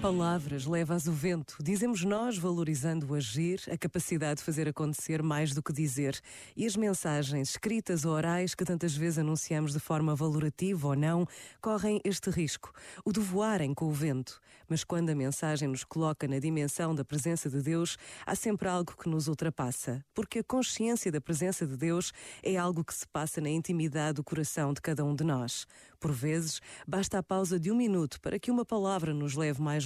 Palavras levas o vento, dizemos nós, valorizando o agir, a capacidade de fazer acontecer mais do que dizer. E as mensagens, escritas ou orais, que tantas vezes anunciamos de forma valorativa ou não, correm este risco, o de voarem com o vento. Mas quando a mensagem nos coloca na dimensão da presença de Deus, há sempre algo que nos ultrapassa, porque a consciência da presença de Deus é algo que se passa na intimidade do coração de cada um de nós. Por vezes, basta a pausa de um minuto para que uma palavra nos leve mais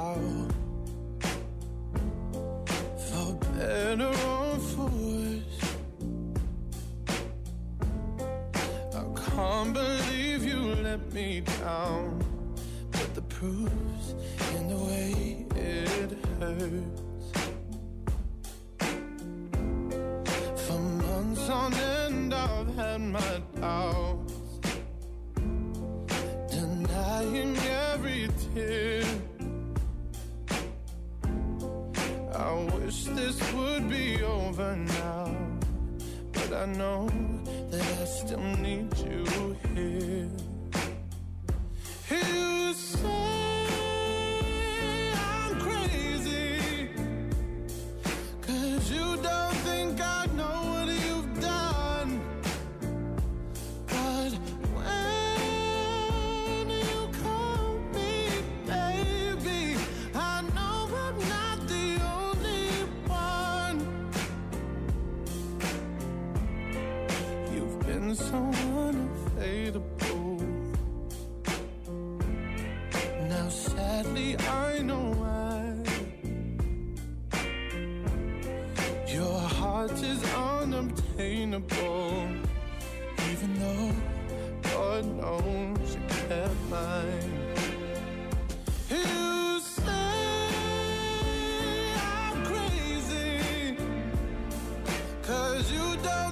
Vow For better or for worse I can't believe you let me down. But the proof's in the way it hurts. For months on end I've had my doubts this be over now, but I know that I still need you been so unfadable. Now, sadly, I know why. Your heart is unobtainable, even though God knows you kept mine. You say I'm crazy, cause you don't.